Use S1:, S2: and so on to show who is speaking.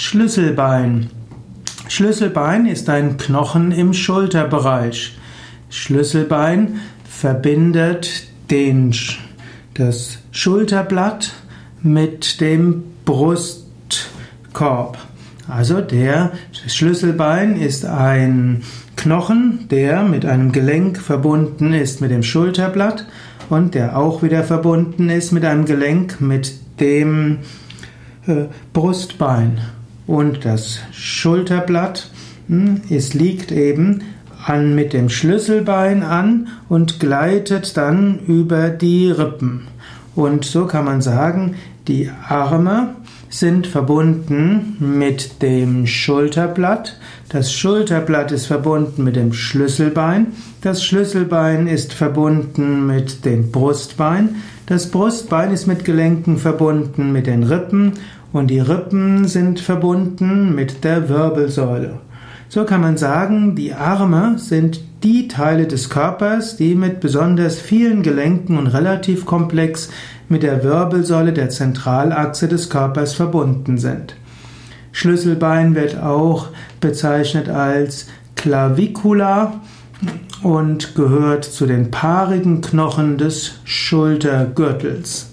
S1: Schlüsselbein. Schlüsselbein ist ein Knochen im Schulterbereich. Schlüsselbein verbindet den, das Schulterblatt mit dem Brustkorb. Also der Schlüsselbein ist ein Knochen, der mit einem Gelenk verbunden ist mit dem Schulterblatt und der auch wieder verbunden ist mit einem Gelenk mit dem äh, Brustbein. Und das Schulterblatt, hm, es liegt eben an mit dem Schlüsselbein an und gleitet dann über die Rippen. Und so kann man sagen, die Arme sind verbunden mit dem Schulterblatt. Das Schulterblatt ist verbunden mit dem Schlüsselbein. Das Schlüsselbein ist verbunden mit dem Brustbein. Das Brustbein ist mit Gelenken verbunden mit den Rippen und die Rippen sind verbunden mit der Wirbelsäule. So kann man sagen, die Arme sind die Teile des Körpers, die mit besonders vielen Gelenken und relativ komplex mit der Wirbelsäule der Zentralachse des Körpers verbunden sind. Schlüsselbein wird auch bezeichnet als Clavicula und gehört zu den paarigen Knochen des Schultergürtels.